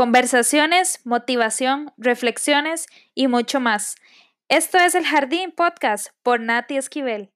Conversaciones, motivación, reflexiones y mucho más. Esto es el Jardín Podcast por Nati Esquivel.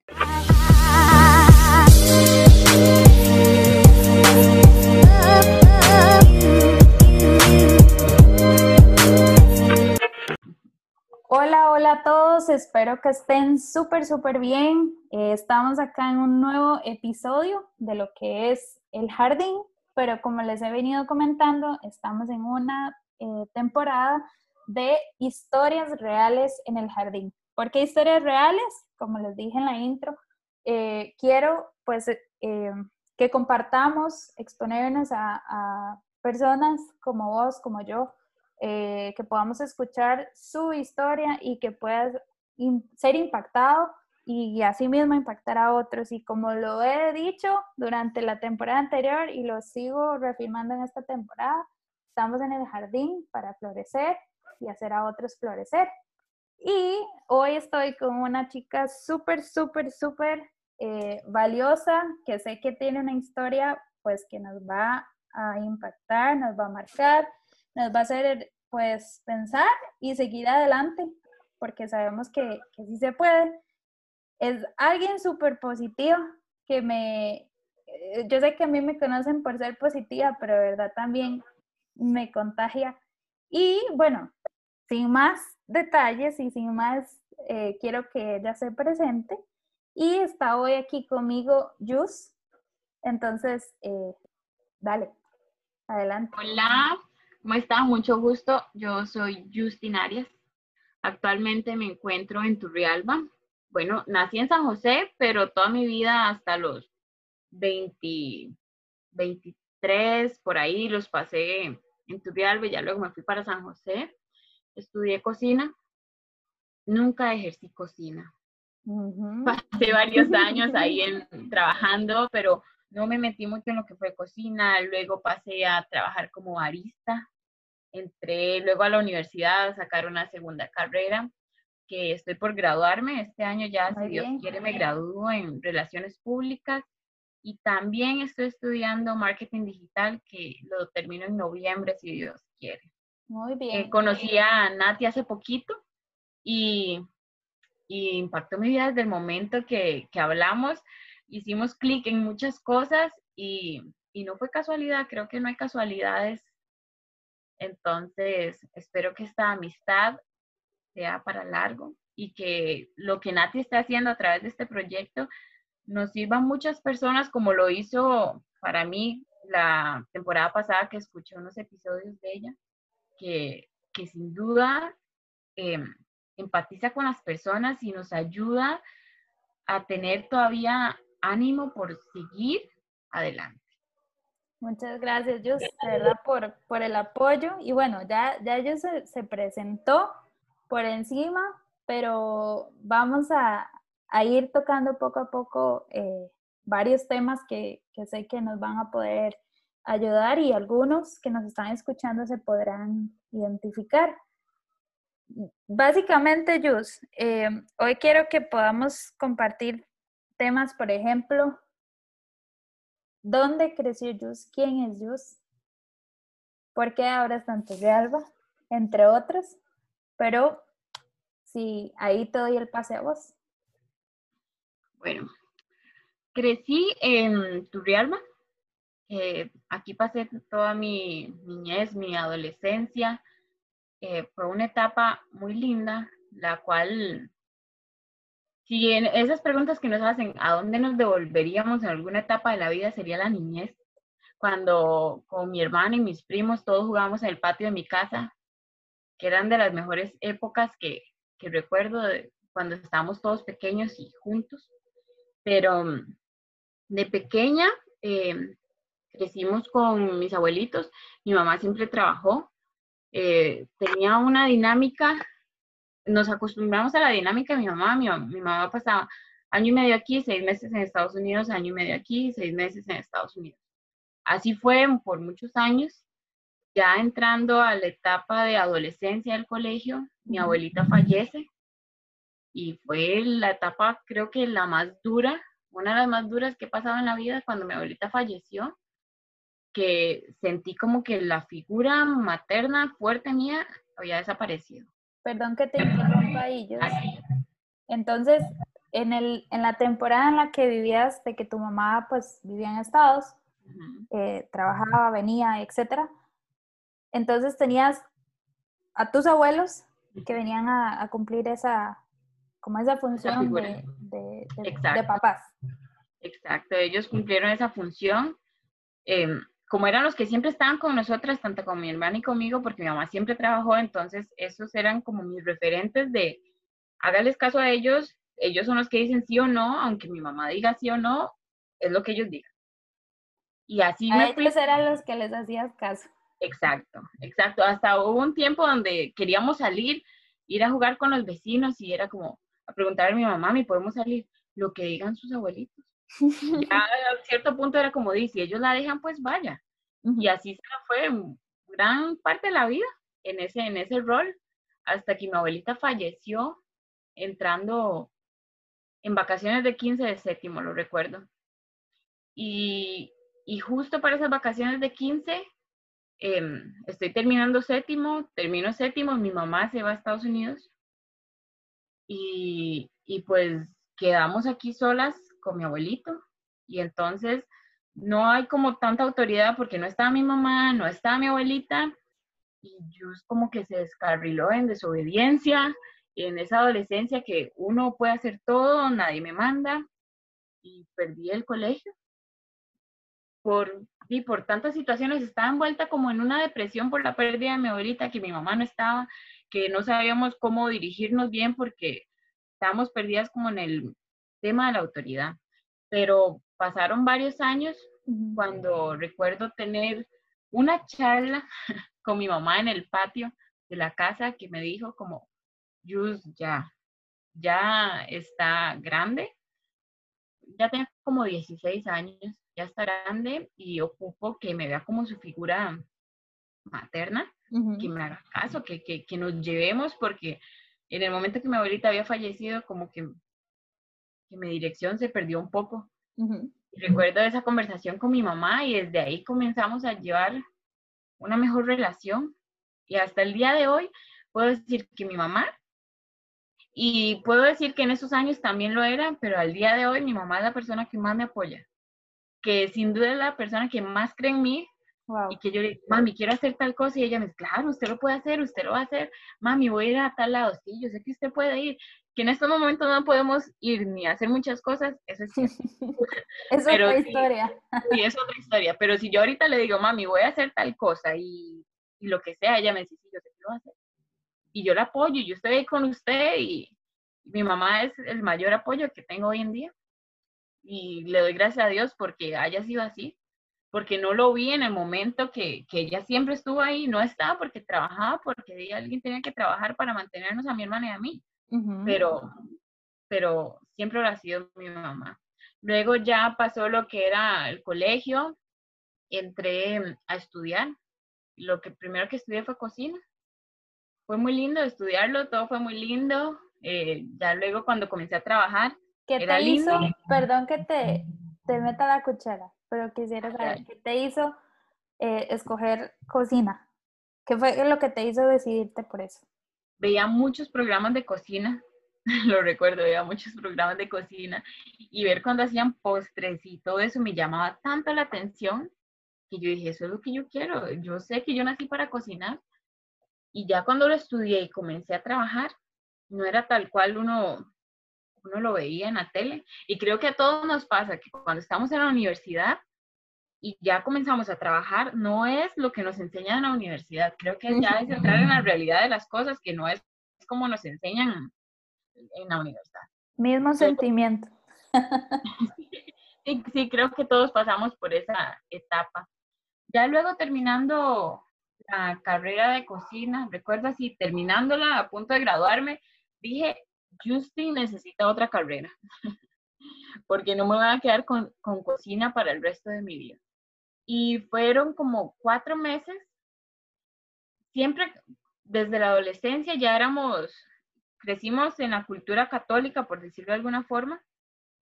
Hola, hola a todos, espero que estén súper, súper bien. Eh, estamos acá en un nuevo episodio de lo que es el jardín, pero como les he venido comentando, estamos en una eh, temporada de historias reales en el jardín. ¿Por qué historias reales? Como les dije en la intro, eh, quiero pues que compartamos, exponernos a personas como vos, como yo, eh, que podamos escuchar su historia y que puedas ser impactado y así mismo impactar a otros. Y como lo he dicho durante la temporada anterior y lo sigo reafirmando en esta temporada, estamos en el jardín para florecer y hacer a otros florecer. Y hoy estoy con una chica súper, súper, súper eh, valiosa que sé que tiene una historia pues que nos va a impactar, nos va a marcar nos va a hacer pues pensar y seguir adelante, porque sabemos que, que sí se puede. Es alguien súper positivo que me, eh, yo sé que a mí me conocen por ser positiva, pero verdad también me contagia. Y bueno, sin más detalles y sin más, eh, quiero que ella se presente. Y está hoy aquí conmigo Jus. Entonces, eh, dale, adelante. Hola, ¿Cómo está? Mucho gusto. Yo soy Justin Arias. Actualmente me encuentro en Turrialba. Bueno, nací en San José, pero toda mi vida hasta los 20, 23, por ahí los pasé en Turrialba y ya luego me fui para San José. Estudié cocina. Nunca ejercí cocina. Pasé varios años ahí en, trabajando, pero no me metí mucho en lo que fue cocina. Luego pasé a trabajar como barista entré luego a la universidad a sacar una segunda carrera que estoy por graduarme. Este año ya, si Dios quiere, me gradúo en relaciones públicas y también estoy estudiando marketing digital que lo termino en noviembre, si Dios quiere. Muy eh, bien. conocí a Nati hace poquito y, y, impactó mi vida desde el momento que, que hablamos. Hicimos clic en muchas cosas y, y no fue casualidad, creo que no hay casualidades entonces, espero que esta amistad sea para largo y que lo que Nati está haciendo a través de este proyecto nos sirva a muchas personas como lo hizo para mí la temporada pasada que escuché unos episodios de ella, que, sin duda em, empatiza con las personas y nos ayuda a tener todavía ánimo por seguir adelante. Muchas gracias, Jus, de verdad, por, por el apoyo. Y bueno, ya, ya ellos se, presentó por encima, pero vamos a, ir tocando poco a poco eh, varios temas que, sé que nos van a poder ayudar y algunos que nos están escuchando se podrán identificar. Básicamente, Jus, eh, hoy quiero que podamos compartir temas, por ejemplo, ¿Dónde creció Jus? ¿Quién es Jus? ¿Por qué ahora está en Alba? Entre otros. Pero sí, ahí te doy el pase a vos. Bueno, crecí en Turrialba. Eh, aquí pasé toda mi niñez, mi adolescencia. Eh, fue una etapa muy linda, la cual si esas preguntas que nos hacen, ¿a dónde nos devolveríamos en alguna etapa de la vida? Sería la niñez, cuando con mi hermana y mis primos todos jugábamos en el patio de mi casa, que eran de las mejores épocas que, recuerdo cuando estábamos todos pequeños y juntos. Pero mm, de pequeña em, crecimos con mis abuelitos, mi mamá siempre trabajó, eh, tenía una dinámica nos acostumbramos a la dinámica de mi mamá. Mi, mi, mamá pasaba año y medio aquí, seis meses en Estados Unidos, año y medio aquí, seis meses en Estados Unidos. Así fue por muchos años. Ya entrando a la etapa de adolescencia del colegio, mi abuelita fallece y fue la etapa, creo que la más dura, una de las más duras que he pasado en la vida cuando mi abuelita falleció, que sentí como que la figura materna fuerte mía había desaparecido. Perdón que te interrumpa ahí, yo. Entonces, en, el, en la temporada en la que vivías, de que tu mamá pues vivía en Estados, eh, trabajaba, venía, etcétera, entonces tenías a tus abuelos que venían a, cumplir esa, como esa función de, de, papás. Exacto, ellos cumplieron esa función. Em, como eran los que siempre estaban con nosotras, tanto con mi hermana y conmigo, porque mi mamá siempre trabajó, entonces esos eran como mis referentes de hágales caso a ellos, ellos son los que dicen sí o no, aunque mi mamá diga sí o no, es lo que ellos digan. Y así a ellos eran los que les hacías caso. Exacto, exacto. Hasta hubo un tiempo donde queríamos salir, ir a jugar con los vecinos y era como a preguntarle a mi mamá, ¿me podemos salir? Lo que digan sus abuelitos. ya a cierto punto era como dice, si ellos la dejan, pues vaya. Y así se fue gran parte de la vida en ese, en ese rol, hasta que mi abuelita falleció entrando en vacaciones de 15 de séptimo, lo recuerdo. Y, y justo para esas vacaciones de 15, em, estoy terminando séptimo, termino séptimo, mi mamá se va a Estados Unidos y, y pues quedamos aquí solas con mi abuelito. Y entonces no hay como tanta autoridad porque no estaba mi mamá, no estaba mi abuelita. Y yo como que se descarriló en desobediencia, en esa adolescencia que uno puede hacer todo, nadie me manda. Y perdí el colegio. Por, y por tantas situaciones estaba envuelta como en una depresión por la pérdida de mi abuelita, que mi mamá no estaba, que no sabíamos cómo dirigirnos bien porque estábamos perdidas como en el tema de la autoridad. Pero pasaron varios años cuando recuerdo tener una charla con mi mamá en el patio de la casa que me dijo como, Yus, ya, ya está grande, ya tiene como 16 años, ya está grande y ocupo que me vea como su figura materna, que me haga caso, que, que, que, nos llevemos, porque en el momento que mi abuelita había fallecido, como que que mi dirección se perdió un poco. Recuerdo esa conversación con mi mamá y desde ahí comenzamos a llevar una mejor relación. Y hasta el día de hoy puedo decir que mi mamá, y puedo decir que en esos años también lo era, pero al día de hoy mi mamá es la persona que más me apoya, que sin duda es la persona que más cree en mí. Y que yo le digo, mami, quiero hacer tal cosa. Y ella me dice, claro, usted lo puede hacer, usted lo va a hacer. Mami, voy a ir a tal lado. Sí, yo sé que usted puede ir que en estos momentos no podemos ir ni hacer muchas cosas, eso es es otra historia. Sí, es otra historia, pero si yo ahorita le digo, mami, voy a hacer tal cosa y, lo que sea, ella me dice, sí, yo sé que lo voy a hacer. Y yo la apoyo, yo estoy ahí con usted y, mi mamá es el mayor apoyo que tengo hoy en día. Y le doy gracias a Dios porque haya sido así, porque no lo vi en el momento que, que ella siempre estuvo ahí, no estaba porque trabajaba, porque alguien tenía que trabajar para mantenernos a mi hermana y a mí pero, pero siempre lo ha sido mi mamá. Luego ya pasó lo que era el colegio, entré a estudiar. Lo que primero que estudié fue cocina. Fue muy lindo estudiarlo, todo fue muy lindo. Eh, ya luego cuando comencé a trabajar, ¿Qué te hizo? Perdón que te, te meta la cuchara, pero quisiera saber, ¿qué te hizo eh, escoger cocina? ¿Qué fue lo que te hizo decidirte por eso? veía muchos programas de cocina, lo recuerdo, veía muchos programas de cocina y ver cuando hacían postres y todo eso me llamaba tanto la atención que yo dije, eso es lo que yo quiero, yo sé que yo nací para cocinar y ya cuando lo estudié y comencé a trabajar, no era tal cual uno, uno lo veía en la tele y creo que a todos nos pasa que cuando estamos en la universidad y ya comenzamos a trabajar, no es lo que nos enseñan en la universidad. Creo que ya es entrar en la realidad de las cosas, que no es como nos enseñan en la universidad. Mismo sentimiento. Sí, sí, creo que todos pasamos por esa etapa. Ya luego terminando la carrera de cocina, recuerdo así, terminándola, a punto de graduarme, dije, Justin necesita otra carrera, porque no me voy a quedar con, con cocina para el resto de mi vida y fueron como cuatro meses. Siempre desde la adolescencia ya éramos, crecimos en la cultura católica, por decirlo de alguna forma.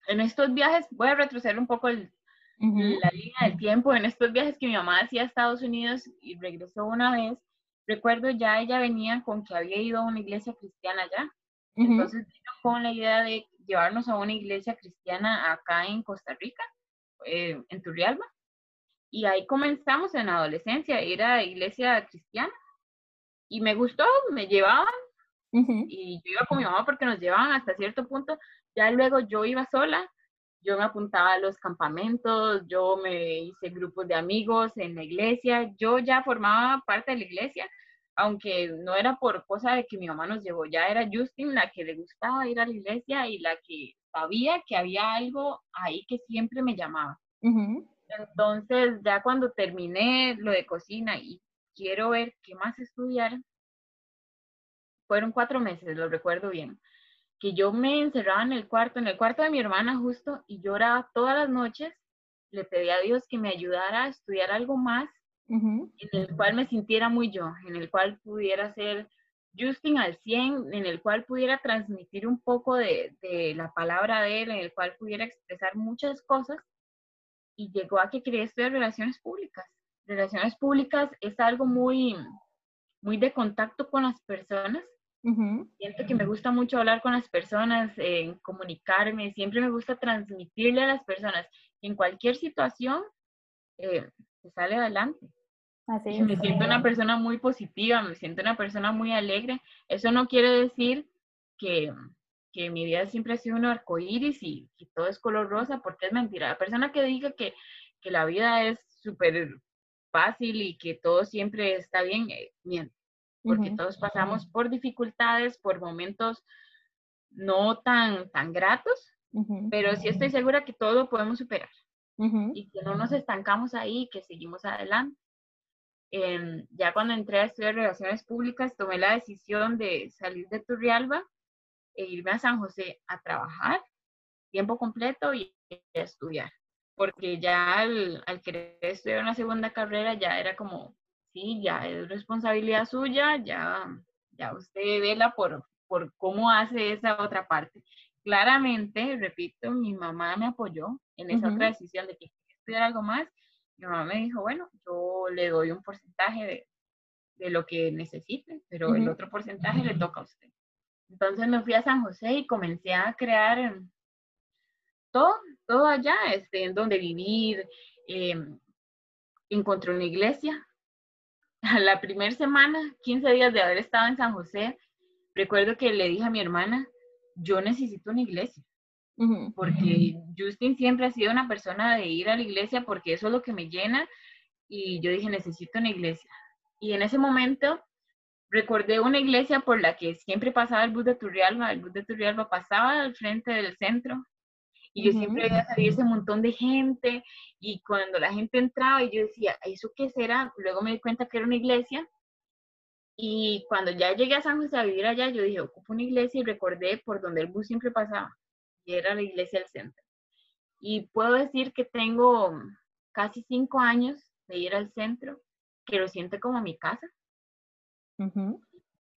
En estos viajes, voy a retroceder un poco el, la línea del tiempo en estos viajes que mi mamá hacía a Estados Unidos y regresó una vez. Recuerdo ya ella venía con que había ido a una iglesia cristiana allá. Entonces vino con la idea de llevarnos a una iglesia cristiana acá en Costa Rica, eh, en Turrialba. Y ahí comenzamos en la adolescencia, era iglesia cristiana. Y me gustó, me llevaban. Y yo iba con mi mamá porque nos llevaban hasta cierto punto. Ya luego yo iba sola, yo me apuntaba a los campamentos, yo me hice grupos de amigos en la iglesia, yo ya formaba parte de la iglesia, aunque no era por cosa de que mi mamá nos llevó, ya era Justin la que le gustaba ir a la iglesia y la que sabía que había algo ahí que siempre me llamaba. Entonces, ya cuando terminé lo de cocina y quiero ver qué más estudiar, fueron cuatro meses, lo recuerdo bien, que yo me encerraba en el cuarto, en el cuarto de mi hermana justo, y lloraba todas las noches, le pedía a Dios que me ayudara a estudiar algo más, en el cual me sintiera muy yo, en el cual pudiera ser Justin al 100, en el cual pudiera transmitir un poco de, de la palabra de él, en el cual pudiera expresar muchas cosas y llegó a que quería estudiar relaciones públicas. Relaciones públicas es algo muy, muy de contacto con las personas. Siento que me gusta mucho hablar con las personas, eh, comunicarme, siempre me gusta transmitirle a las personas en cualquier situación eh, se sale adelante. Así me siento una persona muy positiva, me siento una persona muy alegre. Eso no quiere decir que, que mi vida siempre ha sido un arcoíris y que todo es color rosa, porque es mentira. La persona que diga que, que la vida es súper fácil y que todo siempre está bien, eh, miente, porque todos pasamos por dificultades, por momentos no tan, tan gratos, pero sí estoy segura que todo lo podemos superar y que no nos estancamos ahí, que seguimos adelante. Em, ya cuando entré a estudiar relaciones públicas, tomé la decisión de salir de Turrialba e irme a San José a trabajar tiempo completo y a estudiar. Porque ya al, querer estudiar una segunda carrera ya era como, sí, ya es responsabilidad suya, ya, ya usted vela por, por cómo hace esa otra parte. Claramente, repito, mi mamá me apoyó en esa otra decisión de que estudiar algo más. Mi mamá me dijo, bueno, yo le doy un porcentaje de, de lo que necesite, pero el otro porcentaje le toca a usted. Entonces me fui a San José y comencé a crear todo, todo allá, este, en donde vivir. Em, encontré una iglesia. La primera semana, 15 días de haber estado en San José, recuerdo que le dije a mi hermana, yo necesito una iglesia. Porque Justin siempre ha sido una persona de ir a la iglesia porque eso es lo que me llena. Y yo dije, necesito una iglesia. Y en ese momento recordé una iglesia por la que siempre pasaba el bus de Turrialba, el bus de Turrialba pasaba al frente del centro y yo siempre veía salir ese montón de gente y cuando la gente entraba y yo decía, ¿eso qué será? Luego me di cuenta que era una iglesia y cuando ya llegué a San José a vivir allá, yo dije, ocupo una iglesia y recordé por donde el bus siempre pasaba y era la iglesia del centro. Y puedo decir que tengo casi cinco años de ir al centro, que lo siento como mi casa.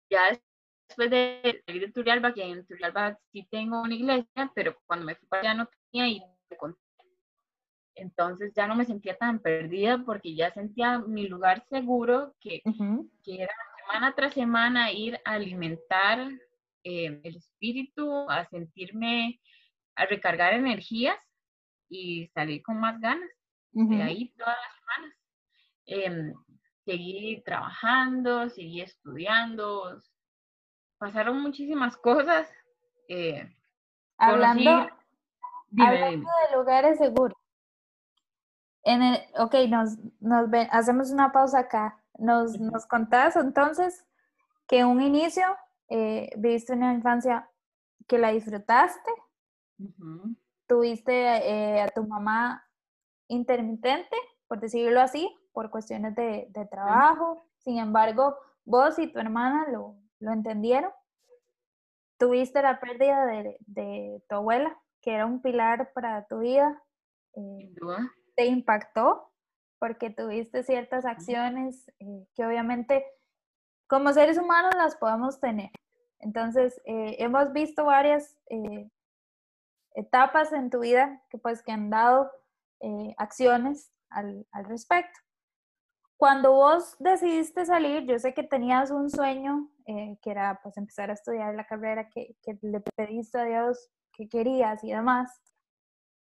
Ya después de salir de Turrialba, que en Turrialba sí tengo una iglesia, pero cuando me fui para allá no tenía y entonces ya no me sentía tan perdida porque ya sentía mi lugar seguro, que, que era semana tras semana ir a alimentar eh, el espíritu, a sentirme, a recargar energías y salir con más ganas. De ahí todas las semanas. Em, seguí trabajando, seguí estudiando, pasaron muchísimas cosas. Eh, hablando, de lugares seguros. En el, ok, nos, nos hacemos una pausa acá. Nos, nos contás entonces que un inicio eh, viviste una infancia que la disfrutaste, tuviste eh, a tu mamá intermitente, por decirlo así, por cuestiones de, trabajo. Sin embargo, vos y tu hermana lo, entendieron. Tuviste la pérdida de, tu abuela, que era un pilar para tu vida. Eh, te impactó porque tuviste ciertas acciones eh, que obviamente como seres humanos las podemos tener. Entonces, eh, hemos visto varias etapas en tu vida que pues que han dado eh, acciones al, al, respecto. Cuando vos decidiste salir, yo sé que tenías un sueño, eh, que era pues empezar a estudiar la carrera que, que, le pediste a Dios que querías y demás.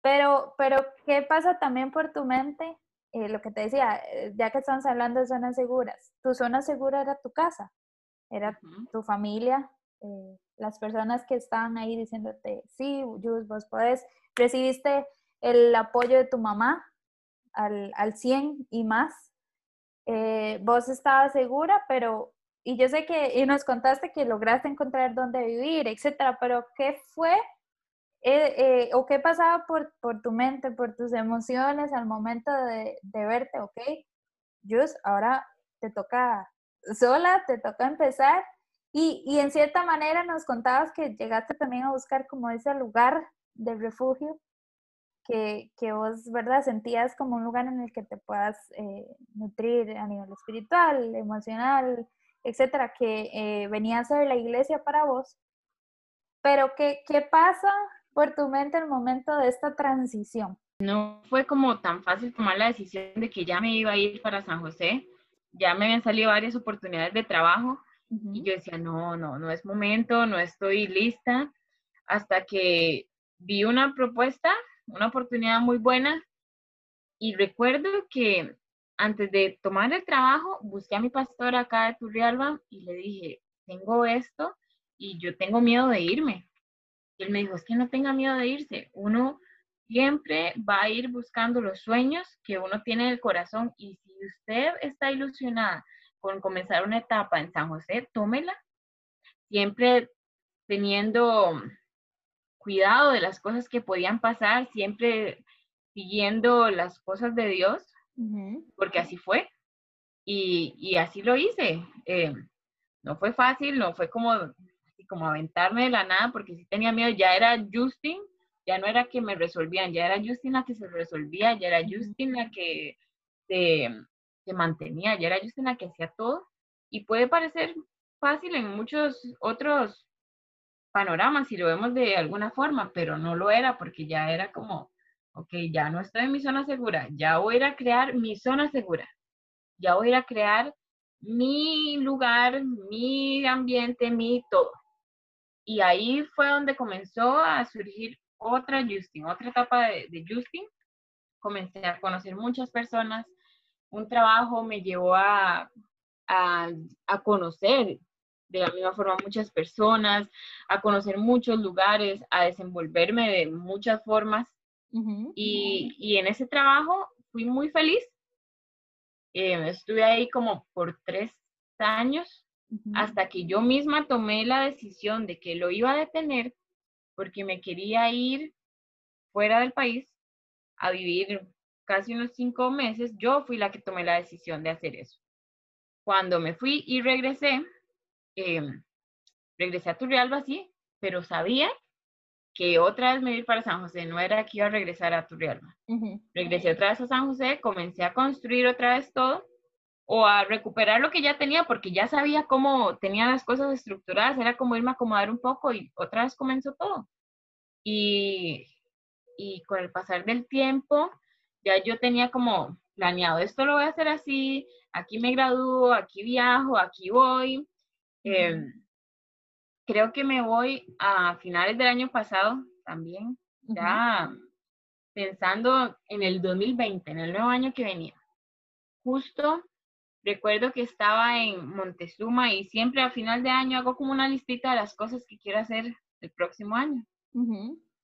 Pero, pero, ¿qué pasa también por tu mente? Eh, lo que te decía, ya que estamos hablando de zonas seguras, tu zona segura era tu casa, era tu familia, eh, las personas que estaban ahí diciéndote, sí, Jus, vos podés, recibiste el apoyo de tu mamá al, al 100 y más. Eh, vos estabas segura, pero, y yo sé que, y nos contaste que lograste encontrar dónde vivir, etcétera, pero ¿qué fue eh, o qué pasaba por, por, tu mente, por tus emociones al momento de, de verte, ok, Jus, ahora te toca sola, te toca empezar y, en cierta manera nos contabas que llegaste también a buscar como ese lugar de refugio que, que vos, ¿verdad? Sentías como un lugar en el que te puedas eh, nutrir a nivel espiritual, emocional, etcétera, que eh, venía a ser la iglesia para vos. Pero, ¿qué, ¿qué pasa por tu mente en el momento de esta transición? No fue como tan fácil tomar la decisión de que ya me iba a ir para San José. Ya me habían salido varias oportunidades de trabajo y yo decía, no, no, no es momento, no estoy lista, hasta que vi una propuesta, una oportunidad muy buena. Y recuerdo que antes de tomar el trabajo, busqué a mi pastor acá de Turrialba y le dije, tengo esto y yo tengo miedo de irme. Y él me dijo, es que no tenga miedo de irse. Uno siempre va a ir buscando los sueños que uno tiene en el corazón y si usted está ilusionada con comenzar una etapa en San José, tómela, siempre teniendo cuidado de las cosas que podían pasar, siempre siguiendo las cosas de Dios, porque así fue. Y, así lo hice. Eh, no fue fácil, no fue como, como aventarme de la nada, porque sí tenía miedo, ya era Justin, ya no era que me resolvían, ya era Justin la que se resolvía, ya era Justin la que se, mantenía, ya era Justina que hacía todo y puede parecer fácil en muchos otros panoramas si lo vemos de alguna forma, pero no lo era porque ya era como, ok, ya no estoy en mi zona segura, ya voy a ir a crear mi zona segura, ya voy a ir a crear mi lugar, mi ambiente, mi todo. Y ahí fue donde comenzó a surgir otra Justin, otra etapa de, de Justin. Comencé a conocer muchas personas, un trabajo me llevó a, a, conocer de la misma forma muchas personas, a conocer muchos lugares, a desenvolverme de muchas formas. y, y, en ese trabajo fui muy feliz. Eh, estuve ahí como por tres años hasta que yo misma tomé la decisión de que lo iba a detener porque me quería ir fuera del país a vivir casi unos cinco meses, yo fui la que tomé la decisión de hacer eso. Cuando me fui y regresé, em, regresé a Turrialba, sí, pero sabía que otra vez me iba para San José, no era que iba a regresar a Turrialba. Regresé otra vez a San José, comencé a construir otra vez todo o a recuperar lo que ya tenía porque ya sabía cómo tenía las cosas estructuradas, era como irme a acomodar un poco y otra vez comenzó todo. Y, y con el pasar del tiempo, ya yo tenía como planeado, esto lo voy a hacer así, aquí me gradúo, aquí viajo, aquí voy. Em, creo que me voy a finales del año pasado también, ya pensando en el 2020, en el nuevo año que venía. Justo recuerdo que estaba en Montezuma y siempre a final de año hago como una listita de las cosas que quiero hacer el próximo año.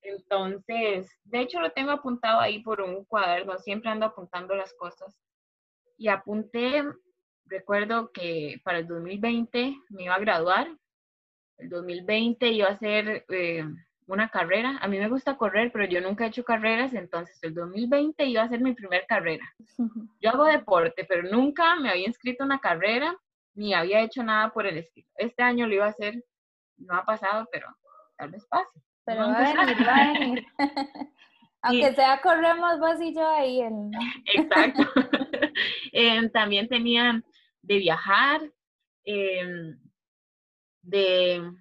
Entonces, de hecho lo tengo apuntado ahí por un cuaderno, siempre ando apuntando las cosas. Y apunté, recuerdo que para el 2020 me iba a graduar, el 2020 iba a hacer eh, una carrera. A mí me gusta correr, pero yo nunca he hecho carreras, entonces el 2020 iba a ser mi primer carrera. Yo hago deporte, pero nunca me había inscrito a una carrera ni había hecho nada por el estilo. Este año lo iba a hacer, no ha pasado, pero tal vez pase. Pero va a venir, va a venir. Aunque sea corremos vos y yo ahí. En... Exacto. Em, también tenía de viajar, em, de...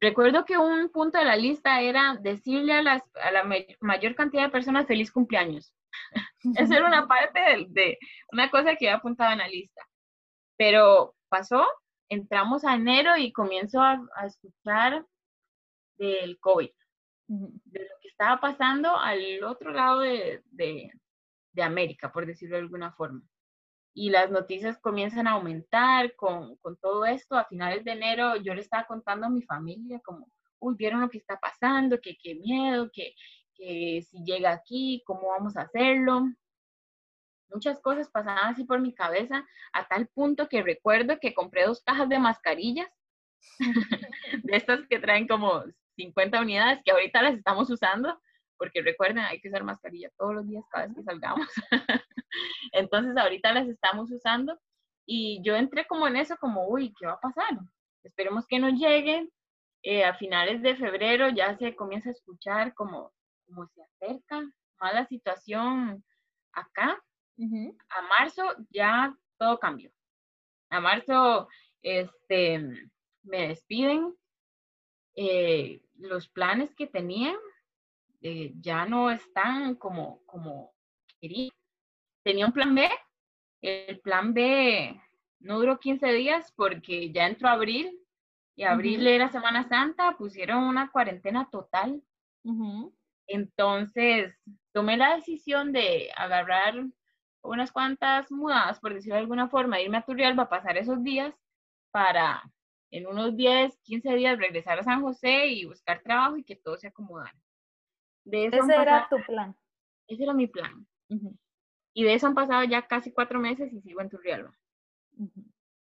Recuerdo que un punto de la lista era decirle a, las, a la mayor cantidad de personas feliz cumpleaños. Eso era una parte de, de, una cosa que había apuntado en la lista. Pero pasó, entramos a enero y comienzo a, a escuchar del COVID, de lo que estaba pasando al otro lado de, de, de América, por decirlo de alguna forma y las noticias comienzan a aumentar con, con, todo esto. A finales de enero yo le estaba contando a mi familia como, uy, vieron lo que está pasando, que qué miedo, que, que si llega aquí, cómo vamos a hacerlo. Muchas cosas pasaban así por mi cabeza, a tal punto que recuerdo que compré dos cajas de mascarillas, de estas que traen como 50 unidades, que ahorita las estamos usando, porque recuerden, hay que usar mascarilla todos los días cada vez que salgamos. Entonces ahorita las estamos usando y yo entré como en eso, como, uy, ¿qué va a pasar? Esperemos que nos lleguen. Eh, a finales de febrero ya se comienza a escuchar como, como se acerca más la situación acá. A marzo ya todo cambió. A marzo este, me despiden. Eh, los planes que tenía eh, ya no están como, como quería tenía un plan B. El plan B no duró 15 días porque ya entró abril y abril era Semana Santa, pusieron una cuarentena total. Entonces tomé la decisión de agarrar unas cuantas mudadas, por decirlo de alguna forma, irme a Turrialba a pasar esos días para en unos 10, 15 días regresar a San José y buscar trabajo y que todo se acomodara. Ese era tu plan. Ese era mi plan. Y de eso han pasado ya casi cuatro meses y sigo en Turrialba.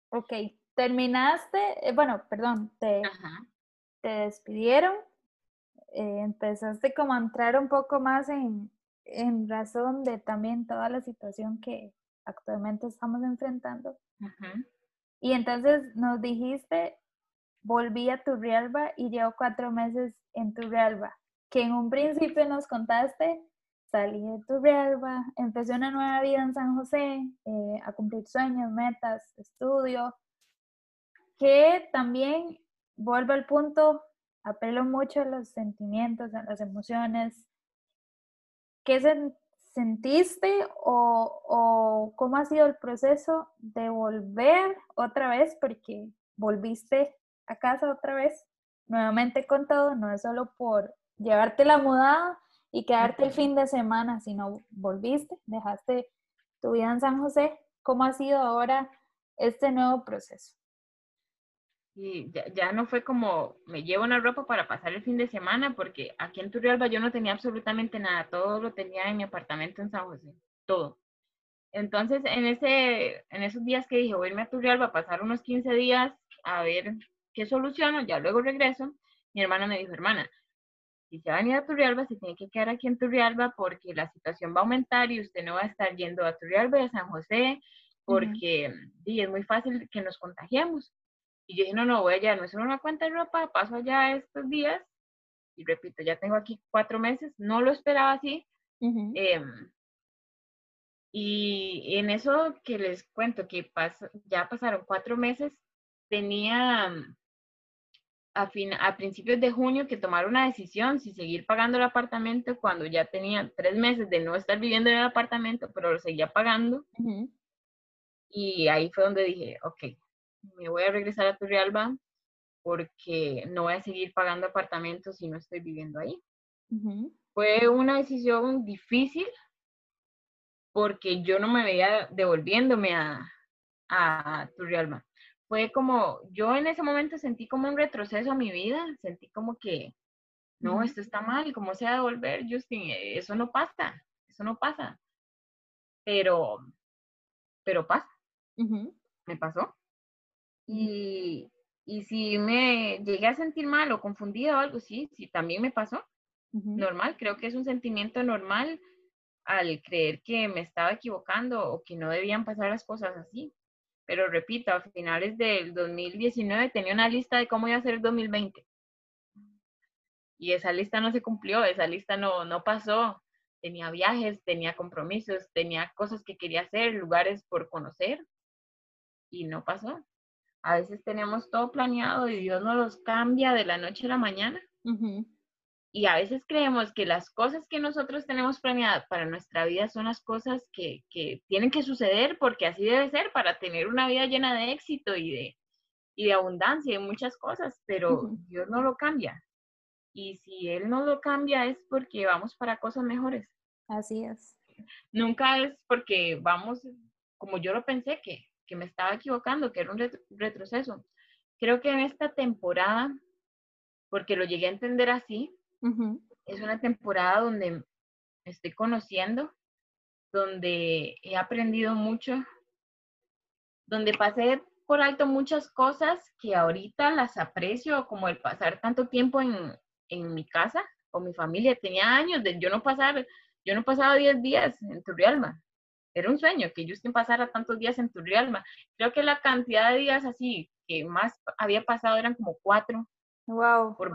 Ok, terminaste, eh, bueno, perdón, te, te despidieron, eh, empezaste como a entrar un poco más en, en razón de también toda la situación que actualmente estamos enfrentando. Y entonces nos dijiste, volví a Turrialba y llevo cuatro meses en Turrialba, que en un principio nos contaste salí de Turrialba, empecé una nueva vida en San José, eh, a cumplir sueños, metas, estudio, que también vuelvo al punto, apelo mucho a los sentimientos, a las emociones. ¿Qué sentiste o, o cómo ha sido el proceso de volver otra vez? Porque volviste a casa otra vez, nuevamente con todo, no es solo por llevarte la mudada, y quedarte el fin de semana, si no volviste, dejaste tu vida en San José. ¿Cómo ha sido ahora este nuevo proceso? Y ya, no fue como me llevo una ropa para pasar el fin de semana, porque aquí en Turrialba yo no tenía absolutamente nada, todo lo tenía en mi apartamento en San José, todo. Entonces, en, ese, en esos días que dije, voy a irme a Turrialba a pasar unos 15 días a ver qué soluciono, ya luego regreso, mi hermana me dijo, hermana, si se va a venir a Turrialba, se tiene que quedar aquí en Turrialba porque la situación va a aumentar y usted no va a estar yendo a Turrialba y a San José porque es muy fácil que nos contagiemos. Y yo dije, no, no, voy allá, no es una cuenta de ropa, paso allá estos días. Y repito, ya tengo aquí cuatro meses, no lo esperaba así. Em, y en eso que les cuento, que ya pasaron cuatro meses, tenía a, fin, a principios de junio que tomar una decisión si seguir pagando el apartamento cuando ya tenía tres meses de no estar viviendo en el apartamento, pero lo seguía pagando. Y ahí fue donde dije, ok, me voy a regresar a Turrialba porque no voy a seguir pagando apartamentos si no estoy viviendo ahí. Fue una decisión difícil porque yo no me veía devolviéndome a, a Turrialba fue como, yo en ese momento sentí como un retroceso a mi vida, sentí como que, no, esto está mal, ¿cómo se va a devolver, Justin? E, eso no pasa, eso no pasa. Pero, pero pasa. Me pasó. Y, y si me llegué a sentir mal o confundida o algo, sí, sí, también me pasó. Normal, creo que es un sentimiento normal al creer que me estaba equivocando o que no debían pasar las cosas así. Pero repito, a finales del 2019 tenía una lista de cómo iba a ser el 2020. Y esa lista no se cumplió, esa lista no, no pasó. Tenía viajes, tenía compromisos, tenía cosas que quería hacer, lugares por conocer. Y no pasó. A veces tenemos todo planeado y Dios nos los cambia de la noche a la mañana. Y a veces creemos que las cosas que nosotros tenemos planeadas para nuestra vida son las cosas que, que, tienen que suceder porque así debe ser para tener una vida llena de éxito y de, y de abundancia y muchas cosas, pero Dios no lo cambia. Y si Él no lo cambia es porque vamos para cosas mejores. Así es. Nunca es porque vamos, como yo lo pensé, que, que me estaba equivocando, que era un retroceso. Creo que en esta temporada, porque lo llegué a entender así, es una temporada donde me estoy conociendo, donde he aprendido mucho, donde pasé por alto muchas cosas que ahorita las aprecio, como el pasar tanto tiempo en, en mi casa con mi familia. Tenía años de yo no pasar, yo no pasaba 10 días en Turrialba. Era un sueño que yo pasara tantos días en Turrialba. Creo que la cantidad de días así que más había pasado eran como cuatro Wow. Por,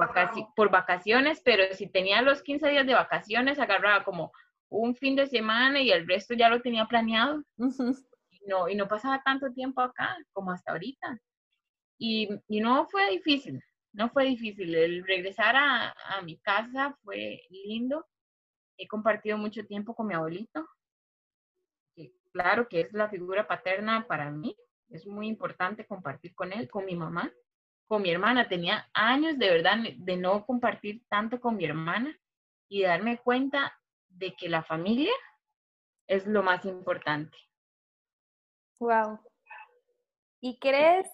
por vacaciones, pero si tenía los 15 días de vacaciones, agarraba como un fin de semana y el resto ya lo tenía planeado. y, no, y no pasaba tanto tiempo acá como hasta ahorita. Y, y, no fue difícil, no fue difícil. El regresar a, a mi casa fue lindo. He compartido mucho tiempo con mi abuelito. Que, claro que es la figura paterna para mí. Es muy importante compartir con él, con mi mamá con mi hermana. Tenía años de verdad de no compartir tanto con mi hermana y darme cuenta de que la familia es lo más importante. Wow. ¿Y crees?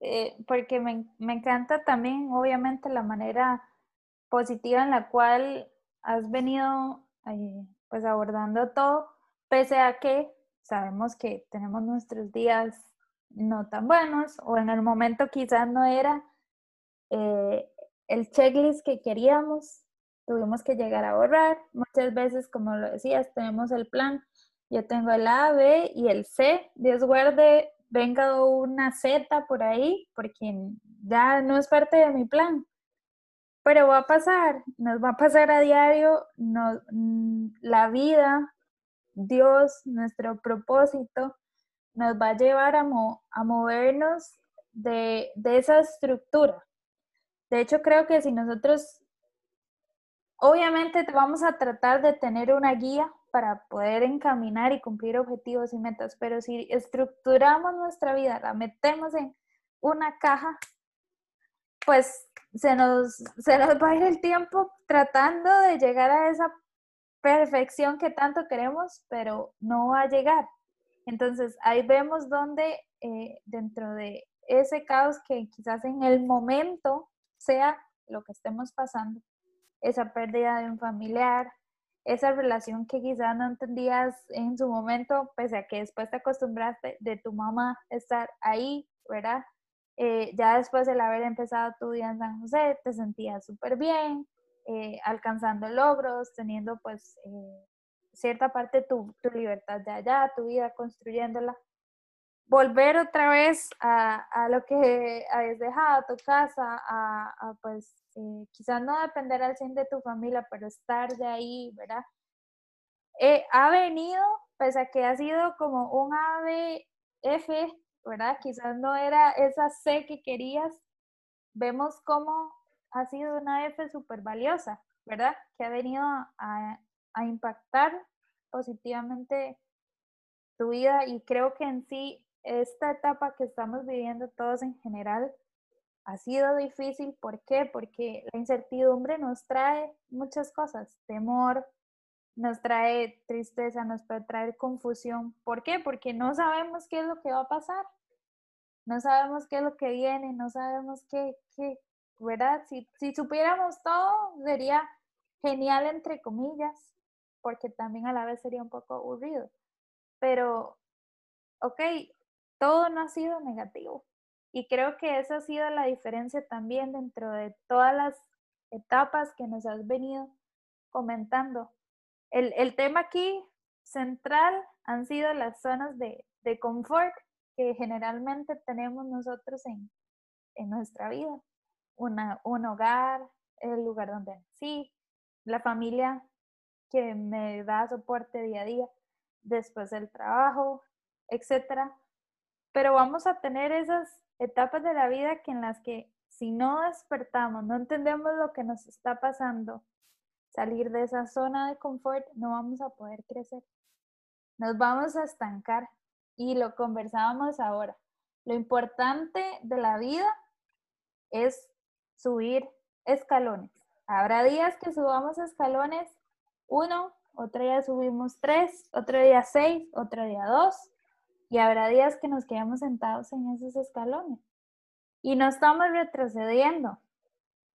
Eh, porque me, encanta también, obviamente, la manera positiva en la cual has venido eh, pues abordando todo, pese a que sabemos que tenemos nuestros días no tan buenos o en el momento quizás no era eh, el checklist que queríamos, tuvimos que llegar a borrar. Muchas veces, como lo decías, tenemos el plan, yo tengo el A, B y el C, Dios guarde, venga una Z por ahí, porque ya no es parte de mi plan. Pero va a pasar, nos va a pasar a diario, mm, la vida, Dios, nuestro propósito, nos va a llevar a, a movernos de, esa estructura. De hecho, creo que si nosotros, obviamente vamos a tratar de tener una guía para poder encaminar y cumplir objetivos y metas, pero si estructuramos nuestra vida, la metemos en una caja, pues se nos, se nos va a ir el tiempo tratando de llegar a esa perfección que tanto queremos, pero no va a llegar. Entonces, ahí vemos donde eh, dentro de ese caos que quizás en el momento sea lo que estemos pasando, esa pérdida de un familiar, esa relación que quizás no entendías en su momento, pese a que después te acostumbraste de tu mamá estar ahí, ¿verdad? Eh, ya después de haber empezado tu día en San José, te sentías súper bien, eh, alcanzando logros, teniendo pues cierta parte tu, tu libertad de allá, tu vida construyéndola, volver otra vez a, a lo que habías dejado, tu casa, a, pues eh, quizás no depender al 100 de tu familia, pero estar de ahí, ¿verdad? Eh, ha venido, pese a que ha sido como un F, ¿verdad? Quizás no era esa C que querías, vemos cómo ha sido una F súper valiosa, ¿verdad? Que ha venido a, a impactar positivamente tu vida y creo que en sí esta etapa que estamos viviendo todos en general ha sido difícil. ¿Por qué? Porque la incertidumbre nos trae muchas cosas, temor, nos trae tristeza, nos puede traer confusión. ¿Por qué? Porque no sabemos qué es lo que va a pasar. No sabemos qué es lo que viene, no sabemos qué, qué ¿verdad? Si, si supiéramos todo, sería genial, entre comillas, porque también a la vez sería un poco aburrido. Pero, ok, todo no ha sido negativo. Y creo que esa ha sido la diferencia también dentro de todas las etapas que nos has venido comentando. El, el tema aquí central han sido las zonas de, de confort que generalmente tenemos nosotros en, en nuestra vida. Una, un hogar, el lugar donde nací, la familia que me da soporte día a día, después del trabajo, etcétera. Pero vamos a tener esas etapas de la vida en las que si no despertamos, no entendemos lo que nos está pasando, salir de esa zona de confort, no vamos a poder crecer. Nos vamos a estancar y lo conversábamos ahora. Lo importante de la vida es subir escalones. Habrá días que subamos escalones uno, otro día subimos tres, otro día seis, otro día dos, y habrá días que nos quedamos sentados en esos escalones. Y no estamos retrocediendo.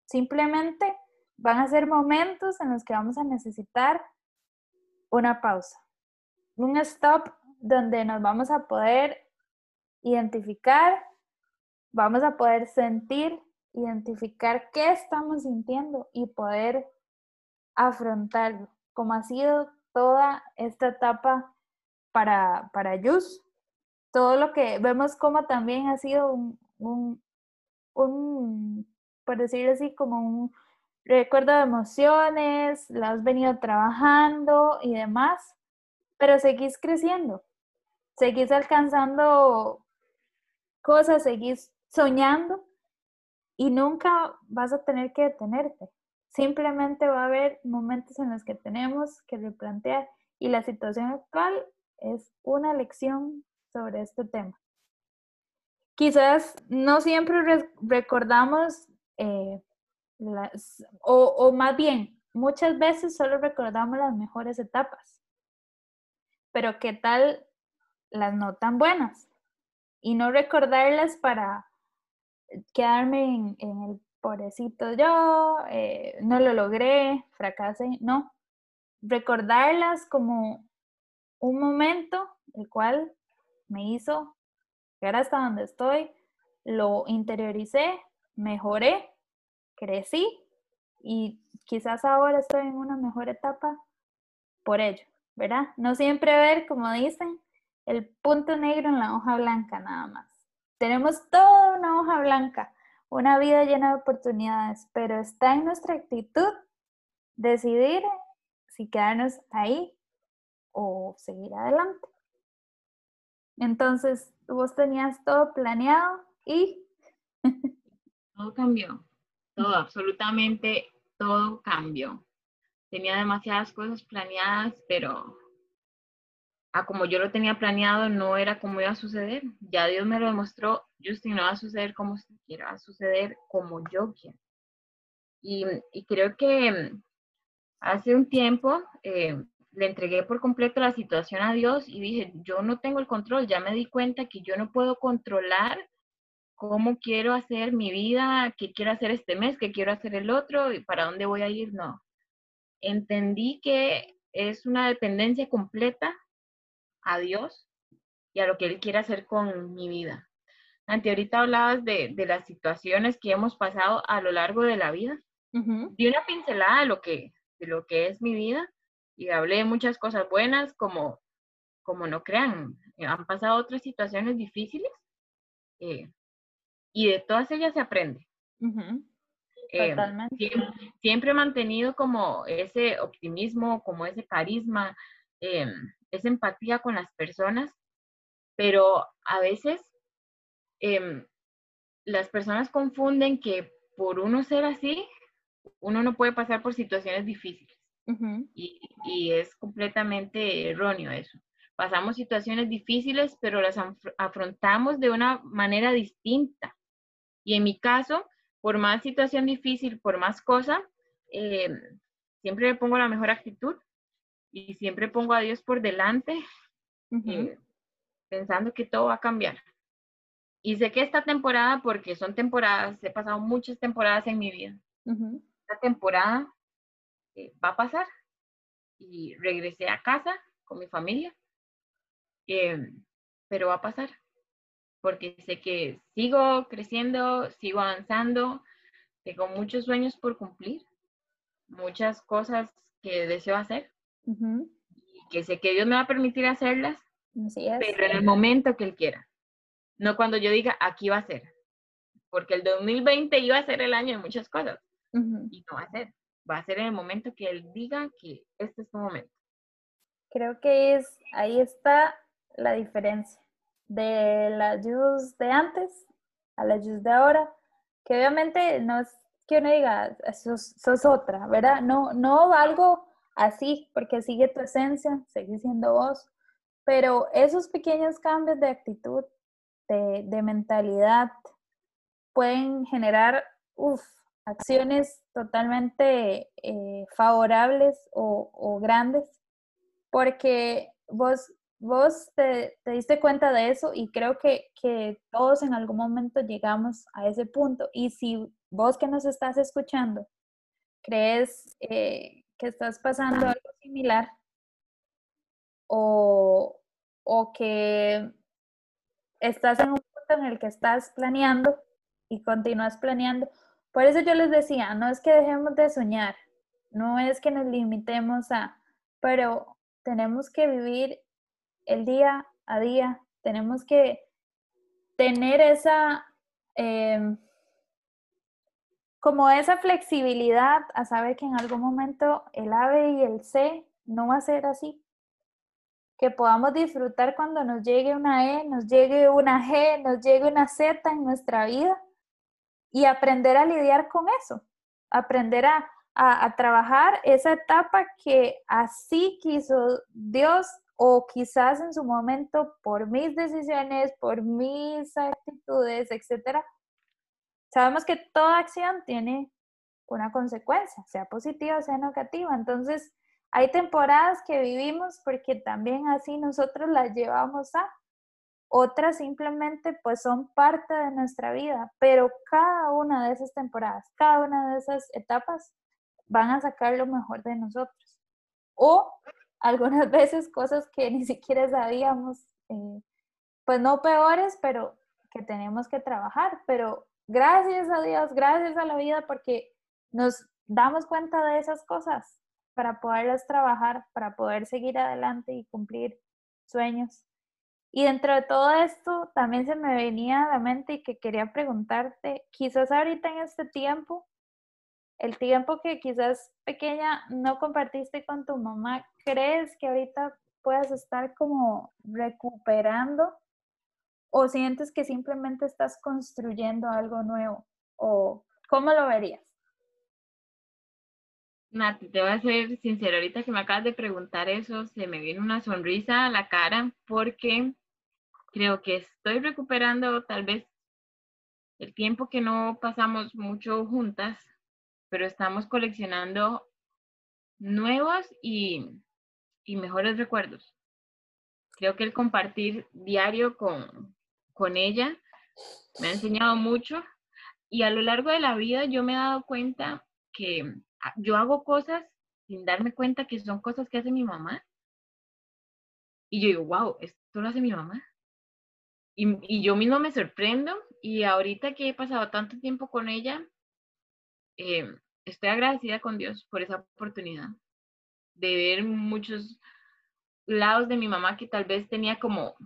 Simplemente van a ser momentos en los que vamos a necesitar una pausa, un stop donde nos vamos a poder identificar, vamos a poder sentir, identificar qué estamos sintiendo y poder afrontarlo, como ha sido toda esta etapa para, para Yus. Todo lo que vemos como también ha sido un, un, por decir así, como un recuerdo de emociones, lo has venido trabajando y demás, pero seguís creciendo, seguís alcanzando cosas, seguís soñando y nunca vas a tener que detenerte. Simplemente va a haber momentos en los que tenemos que replantear y la situación actual es una lección sobre este tema. Quizás no siempre recordamos eh, o, más bien, muchas veces solo recordamos las mejores etapas, pero ¿qué tal las no tan buenas? Y no recordarlas para quedarme en, el pobrecito yo, eh, no lo logré, fracasé, no. Recordarlas como un momento el cual me hizo llegar hasta donde estoy, lo interioricé, mejoré crecí y quizás ahora estoy en una mejor etapa por ello, ¿verdad? No siempre ver, como dicen, el punto negro en la hoja blanca nada más. Tenemos toda una hoja blanca, una vida llena de oportunidades, pero está en nuestra actitud decidir si quedarnos ahí o seguir adelante. Entonces, vos tenías todo planeado y... todo cambió todo, absolutamente todo cambió. Tenía demasiadas cosas planeadas, pero a como yo lo tenía planeado no era como iba a suceder. Ya Dios me lo demostró, Justin, no va a suceder como usted quiera, va a suceder como yo quiero. Y, creo que hace un tiempo eh, le entregué por completo la situación a Dios y dije, yo no tengo el control, ya me di cuenta que yo no puedo controlar cómo quiero hacer mi vida, qué quiero hacer este mes, qué quiero hacer el otro y para dónde voy a ir, no. Entendí que es una dependencia completa a Dios y a lo que Él quiere hacer con mi vida. Ante ahorita hablabas de, las situaciones que hemos pasado a lo largo de la vida. Di una pincelada de lo, que, de lo que es mi vida y hablé de muchas cosas buenas, como, como no crean, han pasado otras situaciones difíciles. Eh, y de todas ellas se aprende. Eh, Totalmente. siempre, he mantenido como ese optimismo, como ese carisma, em, esa empatía con las personas, pero a veces em, las personas confunden que por uno ser así, uno no puede pasar por situaciones difíciles. y, y, es completamente erróneo eso. Pasamos situaciones difíciles, pero las afrontamos de una manera distinta. Y en mi caso, por más situación difícil, por más cosa, eh, siempre me pongo la mejor actitud y siempre pongo a Dios por delante, eh, pensando que todo va a cambiar. Y sé que esta temporada, porque son temporadas, he pasado muchas temporadas en mi vida, esta temporada eh, va a pasar. Y regresé a casa con mi familia, pero va a pasar porque sé que sigo creciendo, sigo avanzando, tengo muchos sueños por cumplir, muchas cosas que deseo hacer, y que sé que Dios me va a permitir hacerlas, pero en el momento que Él quiera, no cuando yo diga aquí va a ser, porque el 2020 iba a ser el año de muchas cosas, y no va a ser, va a ser en el momento que Él diga que este es tu momento. Creo que es, ahí está la diferencia de la Jus de antes a la Jus de ahora, que obviamente no es que uno diga, sos, sos otra, ¿verdad? No, no algo así, porque sigue tu esencia, sigue siendo vos, pero esos pequeños cambios de actitud, de, de mentalidad, pueden generar uf, acciones totalmente eh, favorables o, grandes, porque vos, vos te, te, diste cuenta de eso y creo que, que todos en algún momento llegamos a ese punto. Y si vos que nos estás escuchando crees eh, que estás pasando algo similar o, o que estás en un punto en el que estás planeando y continúas planeando, por eso yo les decía, no es que dejemos de soñar, no es que nos limitemos a, pero tenemos que vivir el día a día, tenemos que tener esa, eh, como esa flexibilidad a saber que en algún momento el ave y el C no va a ser así. Que podamos disfrutar cuando nos llegue una E, nos llegue una G, nos llegue una Z en nuestra vida y aprender a lidiar con eso, aprender a, a, trabajar esa etapa que así quiso Dios o quizás en su momento por mis decisiones, por mis actitudes, etcétera. Sabemos que toda acción tiene una consecuencia, sea positiva o sea negativa. Entonces, hay temporadas que vivimos porque también así nosotros las llevamos a otras simplemente pues son parte de nuestra vida, pero cada una de esas temporadas, cada una de esas etapas van a sacar lo mejor de nosotros. O algunas veces cosas que ni siquiera sabíamos, eh, pues no peores, pero que tenemos que trabajar. Pero gracias a Dios, gracias a la vida, porque nos damos cuenta de esas cosas para poderlas trabajar, para poder seguir adelante y cumplir sueños. Y dentro de todo esto también se me venía a la mente y que quería preguntarte, quizás ahorita en este tiempo, el tiempo que quizás pequeña no compartiste con tu mamá, ¿crees que ahorita puedas estar como recuperando o sientes que simplemente estás construyendo algo nuevo? ¿O cómo lo verías? Nati, te voy a ser sincera, ahorita que me acabas de preguntar eso, se me viene una sonrisa a la cara porque creo que estoy recuperando tal vez el tiempo que no pasamos mucho juntas, pero estamos coleccionando nuevos y, y mejores recuerdos. Creo que el compartir diario con, con ella me ha enseñado mucho y a lo largo de la vida yo me he dado cuenta que Ah, yo hago cosas sin darme cuenta que son cosas que hace mi mamá. Y yo digo, wow, esto lo hace mi mamá. Y, y yo mismo me sorprendo y ahorita que he pasado tanto tiempo con ella, eh, estoy agradecida con Dios por esa oportunidad de ver muchos lados de mi mamá que tal vez tenía como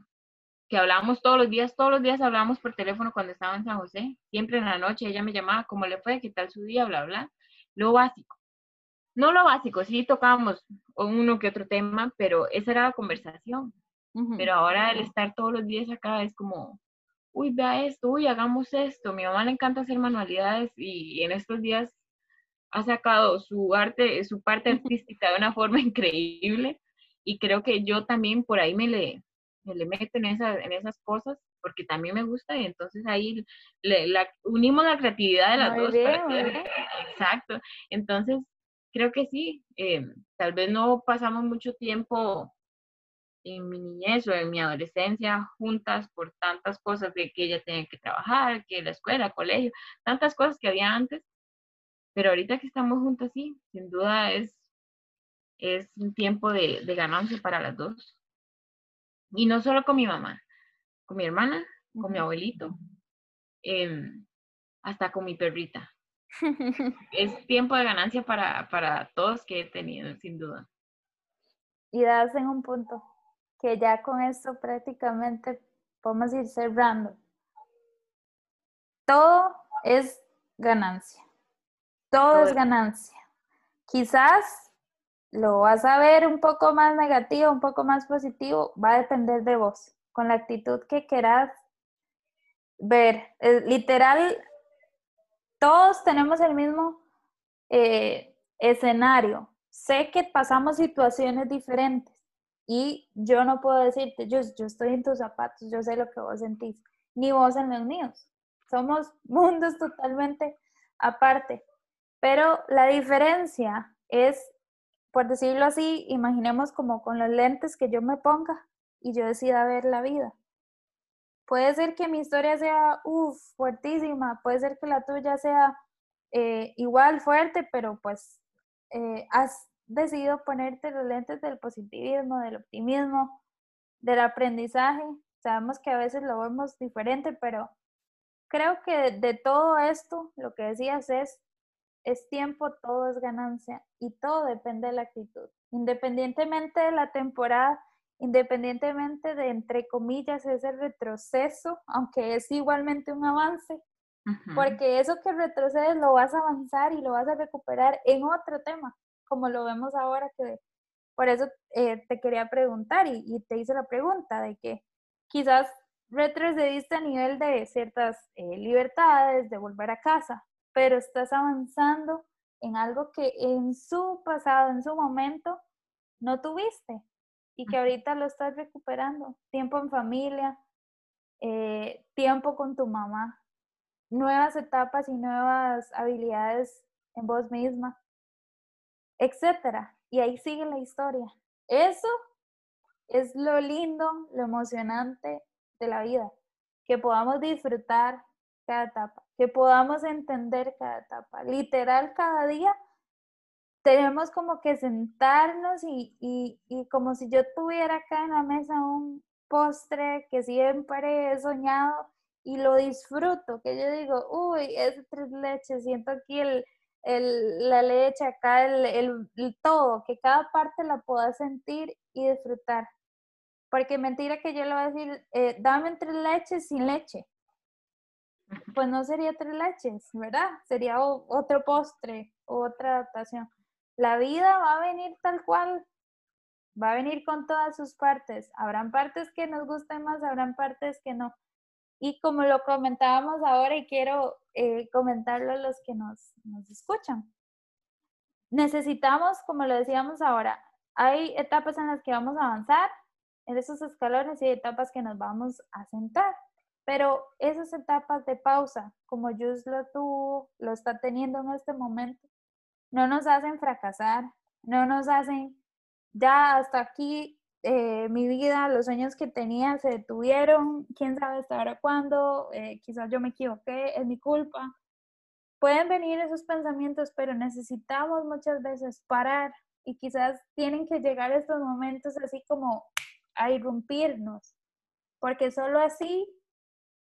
que hablábamos todos los días, todos los días hablábamos por teléfono cuando estaba en San José, siempre en la noche ella me llamaba, ¿cómo le fue? ¿Qué tal su día? Bla, bla lo básico. No lo básico, sí tocábamos uno que otro tema, pero esa era la conversación. Pero ahora el estar todos los días acá es como, uy, vea esto, uy, hagamos esto. Mi mamá le encanta hacer manualidades y en estos días ha sacado su arte, su parte artística de una forma increíble y creo que yo también por ahí me le, le meto en, en esas cosas porque también me gusta y entonces ahí la, unimos la creatividad de las dos. exacto. Entonces, creo que sí, eh, tal vez no pasamos mucho tiempo en mi niñez o en mi adolescencia juntas por tantas cosas de que ella tenía que trabajar, que la escuela, colegio, tantas cosas que había antes, pero ahorita que estamos juntas, sí, sin duda es, es un tiempo de, de ganancia para las dos. Y no solo con mi mamá, con mi hermana, con mi abuelito, em, hasta con mi perrita. es tiempo de ganancia para, para todos que he tenido, sin duda. Y das en un punto que ya con esto prácticamente podemos ir cerrando. Todo es ganancia. Todo es ganancia. Quizás lo vas a ver un poco más negativo, un poco más positivo, va a depender de vos, con la actitud que quieras ver. literal, todos tenemos el mismo eh, escenario. Sé que pasamos situaciones diferentes y yo no puedo decirte, yo, yo estoy en tus zapatos, yo sé lo que vos sentís, ni vos en los míos. Somos mundos totalmente aparte. Pero la diferencia es, por decirlo así, imaginemos como con los lentes que yo me ponga y yo decida ver la vida. Puede ser que mi historia sea, fuertísima, puede ser que la tuya sea eh, igual fuerte, pero pues eh, has decidido ponerte los lentes del positivismo, del optimismo, del aprendizaje. Sabemos que a veces lo vemos diferente, pero creo que de todo esto, lo que decías es, es tiempo, todo es ganancia y todo depende de la actitud. Independientemente de la temporada, independientemente de, entre comillas, ese retroceso, aunque es igualmente un avance, porque eso que retrocedes lo vas a avanzar y lo vas a recuperar en otro tema, como lo vemos ahora que por eso eh, te quería preguntar y, te hice la pregunta de que quizás retrocediste a nivel de ciertas eh, libertades, de volver a casa, pero estás avanzando en algo que en su pasado, en su momento, no tuviste y que ahorita lo estás recuperando. Tiempo en familia, eh, tiempo con tu mamá, nuevas etapas y nuevas habilidades en vos misma, etcétera. Y ahí sigue la historia. Eso es lo lindo, lo emocionante de la vida, que podamos disfrutar cada etapa, que podamos entender cada etapa. Literal, cada día tenemos como que sentarnos y, y, como si yo tuviera acá en la mesa un postre que siempre he soñado y lo disfruto, que yo digo, uy, es tres leches, siento aquí el, el, la leche, acá el, el, todo, que cada parte la pueda sentir y disfrutar. Porque mentira que yo le voy a decir, eh, dame tres leches sin leche. Pues no sería tres leches, ¿verdad? Sería otro postre, otra adaptación. La vida va a venir tal cual, va a venir con todas sus partes. Habrán partes que nos gusten más, habrán partes que no. Y como lo comentábamos ahora y quiero eh, comentarlo a los que nos escuchan, necesitamos, como lo decíamos ahora, hay etapas en las que vamos a avanzar en esos escalones y etapas que nos vamos a sentar. Pero esas etapas de pausa, como Jus lo tuvo, lo está teniendo en este momento, no nos hacen fracasar, no nos hacen, ya hasta aquí eh, mi vida, los sueños que tenía se detuvieron, quién sabe hasta ahora cuándo, eh, quizás yo me equivoqué, es mi culpa. Pueden venir esos pensamientos, pero necesitamos muchas veces parar y quizás tienen que llegar estos momentos así como a irrumpirnos, porque solo así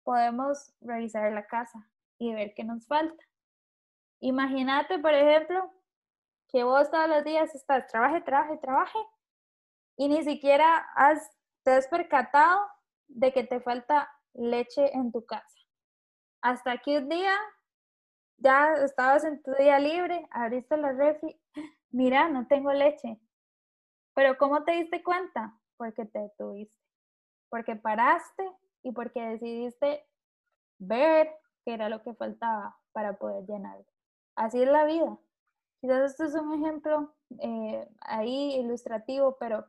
podemos revisar la casa y ver qué nos falta. Imagínate, por ejemplo, que vos todos los días estás, trabaje, trabaje, trabaje, y ni siquiera has, te has percatado de que te falta leche en tu casa. Hasta que un día ya estabas en tu día libre, abriste la refri, mira, no tengo leche. Pero ¿cómo te diste cuenta? Porque te detuviste, porque paraste y porque decidiste ver qué era lo que faltaba para poder llenarlo. Así es la vida. Quizás esto es un ejemplo eh, ahí ilustrativo, pero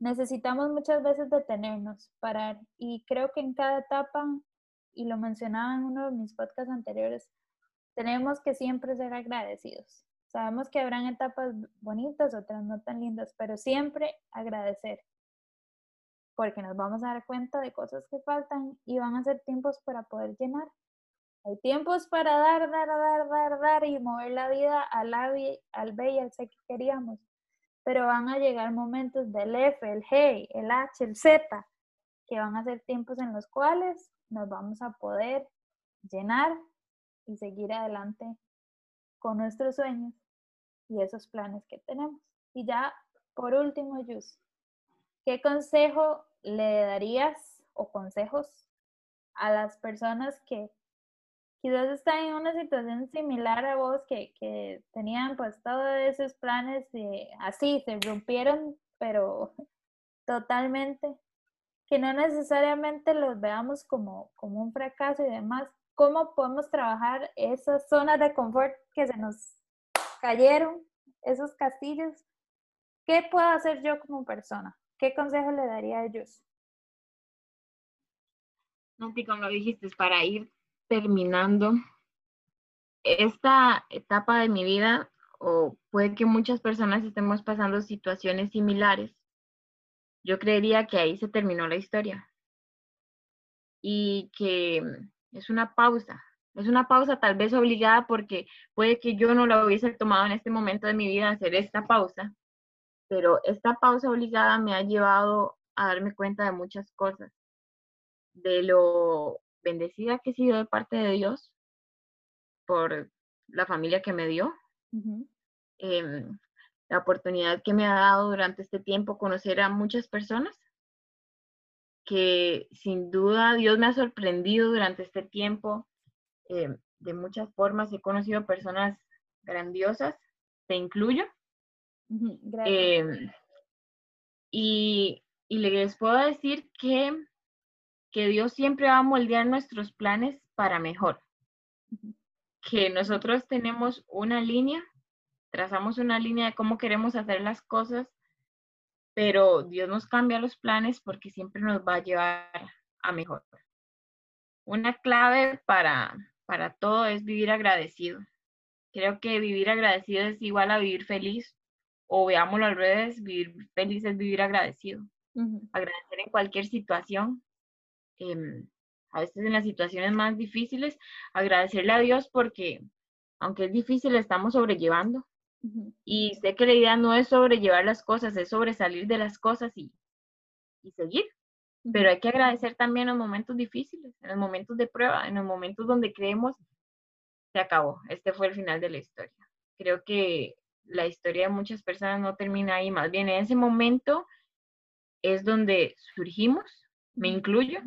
necesitamos muchas veces detenernos, parar. Y creo que en cada etapa, y lo mencionaba en uno de mis podcasts anteriores, tenemos que siempre ser agradecidos. Sabemos que habrán etapas bonitas, otras no tan lindas, pero siempre agradecer, porque nos vamos a dar cuenta de cosas que faltan y van a ser tiempos para poder llenar. Hay tiempos para dar, dar, dar, dar, dar y mover la vida al A, al B y al C que queríamos. Pero van a llegar momentos del F, el G, el H, el Z, que van a ser tiempos en los cuales nos vamos a poder llenar y seguir adelante con nuestros sueños y esos planes que tenemos. Y ya, por último, Yus, ¿qué consejo le darías o consejos a las personas que quizás están en una situación similar a vos, que, que tenían pues todos esos planes de, así, se rompieron, pero totalmente, que no necesariamente los veamos como, como un fracaso y demás, cómo podemos trabajar esas zonas de confort que se nos cayeron, esos castillos. ¿Qué puedo hacer yo como persona? ¿Qué consejo le daría a ellos? Nanti, como lo dijiste, para ir terminando esta etapa de mi vida, o puede que muchas personas estemos pasando situaciones similares, yo creería que ahí se terminó la historia y que es una pausa, es una pausa tal vez obligada porque puede que yo no la hubiese tomado en este momento de mi vida hacer esta pausa, pero esta pausa obligada me ha llevado a darme cuenta de muchas cosas, de lo bendecida que he sido de parte de Dios por la familia que me dio, em, la oportunidad que me ha dado durante este tiempo conocer a muchas personas que sin duda Dios me ha sorprendido durante este tiempo. Em, de muchas formas he conocido personas grandiosas, te incluyo. Em, y, y, les puedo decir que, que Dios siempre va a moldear nuestros planes para mejor. Que nosotros tenemos una línea, trazamos una línea de cómo queremos hacer las cosas pero Dios nos cambia los planes porque siempre nos va a llevar a mejor. Una clave para, para todo es vivir agradecido. Creo que vivir agradecido es igual a vivir feliz, o veámoslo al revés, vivir feliz es vivir agradecido. Agradecer en cualquier situación. Em, a veces en las situaciones más difíciles, agradecerle a Dios porque aunque es difícil, estamos sobrellevando. Y sé que la idea no es sobrellevar las cosas, es sobresalir de las cosas y, y seguir. Pero hay que agradecer también en los momentos difíciles, en los momentos de prueba, en los momentos donde creemos se acabó, este fue el final de la historia. Creo que la historia de muchas personas no termina ahí, más bien en ese momento es donde surgimos, me incluyo,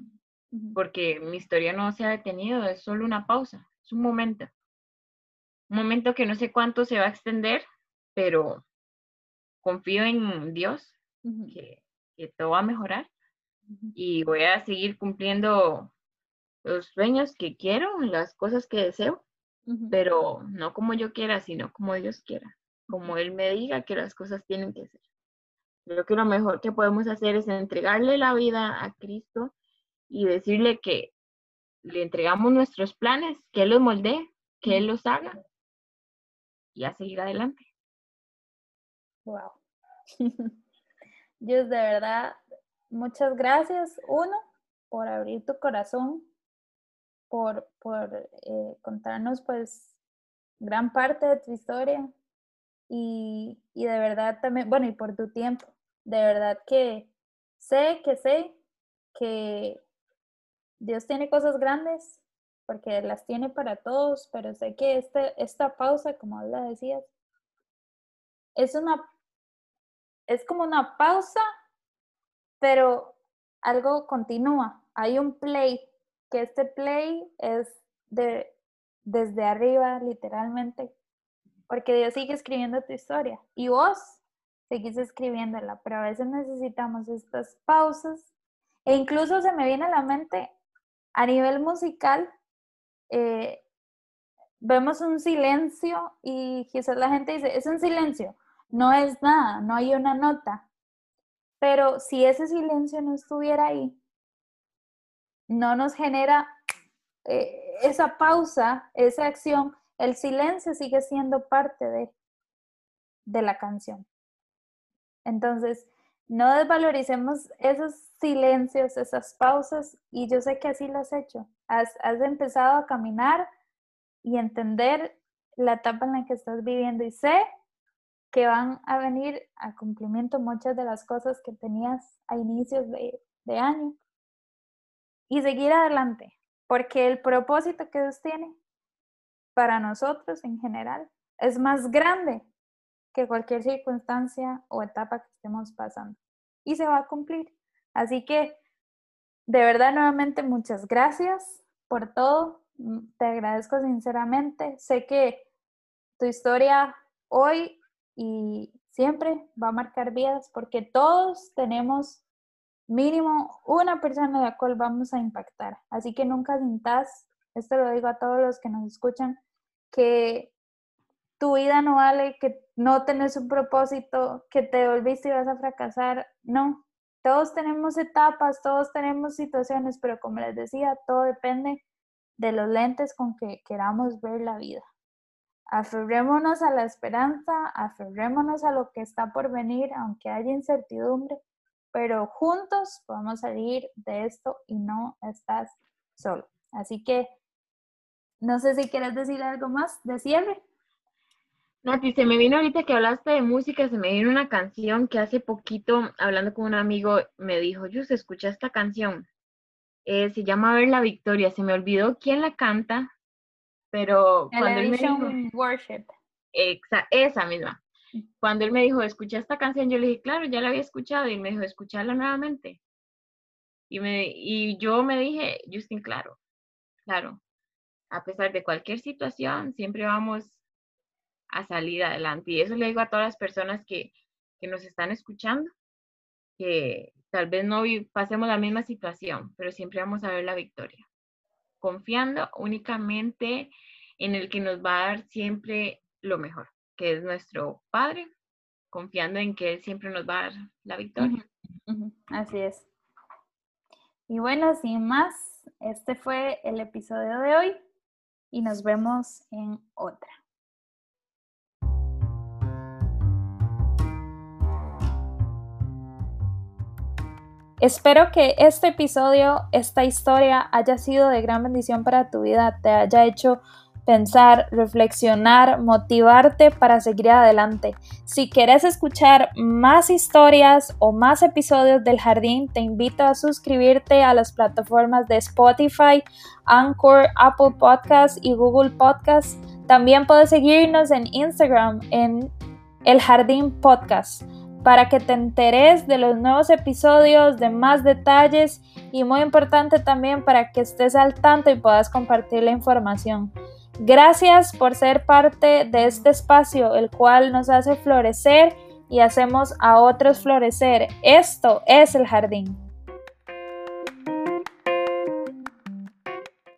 porque mi historia no se ha detenido, es solo una pausa, es un momento. Un momento que no sé cuánto se va a extender, pero confío en Dios que, todo va a mejorar y voy a seguir cumpliendo los sueños que quiero, las cosas que deseo, pero no como yo quiera, sino como Dios quiera, como Él me diga que las cosas tienen que ser. Creo que lo mejor que podemos hacer es entregarle la vida a Cristo y decirle que le entregamos nuestros planes, que Él los moldee, que Él los haga y a seguir adelante. Wow. Dios, de verdad, muchas gracias, uno, por abrir tu corazón, por, por eh, contarnos pues gran parte de tu historia y, y de verdad también, bueno, y por tu tiempo. De verdad que sé, que sé que Dios tiene cosas grandes porque las tiene para todos, pero sé que este, esta pausa, como la decías, es una, es como una pausa, pero algo continúa. Hay un play, que este play es de, desde arriba, literalmente, porque Dios sigue escribiendo tu historia y vos seguís escribiéndola, pero a veces necesitamos estas pausas e incluso se me viene a la mente a nivel musical eh, vemos un silencio y quizás la gente dice, es un silencio, no es nada, no hay una nota. Pero si ese silencio no estuviera ahí, no nos genera eh, esa pausa, esa acción, el silencio sigue siendo parte de, de la canción. Entonces, no desvaloricemos esos silencios, esas pausas, y yo sé que así lo has hecho. Has, empezado a caminar y entender la etapa en la que estás viviendo y sé que van a venir a cumplimiento muchas de las cosas que tenías a inicios de, de año y seguir adelante, porque el propósito que Dios tiene para nosotros en general es más grande que cualquier circunstancia o etapa que estemos pasando. Y se va a cumplir. Así que, de verdad, nuevamente, muchas gracias por todo. Mm, te agradezco sinceramente. Sé que tu historia hoy y siempre va a marcar vidas porque todos tenemos mínimo una persona de la cual vamos a impactar. Así que nunca sintas esto lo digo a todos los que nos escuchan, que tu vida no vale, que no tenés un propósito, que te volviste y vas a fracasar. No, todos tenemos etapas, todos tenemos situaciones, pero como les decía, todo depende de los lentes con que queramos ver la vida. Aferrémonos a la esperanza, aferrémonos a lo que está por venir, aunque haya incertidumbre, pero juntos podemos salir de esto y no estás solo. Así que no sé si quieres decir algo más de cierre. Nati, se me vino ahorita que hablaste de música, se me vino una canción que hace poquito, hablando con un amigo, me dijo, yo escucha esta canción. Eh, se llama Ver la Victoria. Se me olvidó quién la canta, pero cuando él me dijo... Worship. esa misma. Mm. Cuando él me dijo, escucha esta canción, yo le dije, claro, ya la había escuchado, y me dijo, escucharla nuevamente. Y, me, y yo me dije, Justin, claro, claro, a pesar de cualquier situación, siempre vamos a salir adelante. Y eso le digo a todas las personas que, que nos están escuchando, que tal vez no pasemos la misma situación, pero siempre vamos a ver la victoria, confiando únicamente en el que nos va a dar siempre lo mejor, que es nuestro Padre, confiando en que Él siempre nos va a dar la victoria. Así es. Y bueno, sin más, este fue el episodio de hoy y nos vemos en otra. Espero que este episodio, esta historia haya sido de gran bendición para tu vida, te haya hecho pensar, reflexionar, motivarte para seguir adelante. Si quieres escuchar más historias o más episodios del jardín, te invito a suscribirte a las plataformas de Spotify, Anchor, Apple Podcasts y Google Podcasts. También puedes seguirnos en Instagram en El Jardín Podcast para que te enteres de los nuevos episodios, de más detalles y muy importante también para que estés al tanto y puedas compartir la información. Gracias por ser parte de este espacio, el cual nos hace florecer y hacemos a otros florecer. Esto es el jardín.